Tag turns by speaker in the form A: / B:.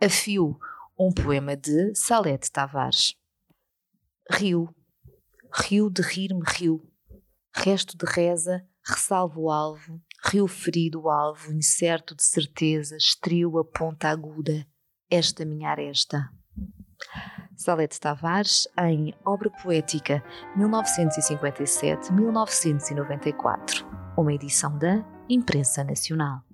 A: A Fio, um poema de Salete Tavares. Rio, rio de rir-me rio, resto de reza, ressalvo o alvo, rio ferido o alvo, incerto de certeza, estrio a ponta aguda, esta minha aresta. Salete Tavares, em Obra Poética, 1957-1994, uma edição da Imprensa Nacional.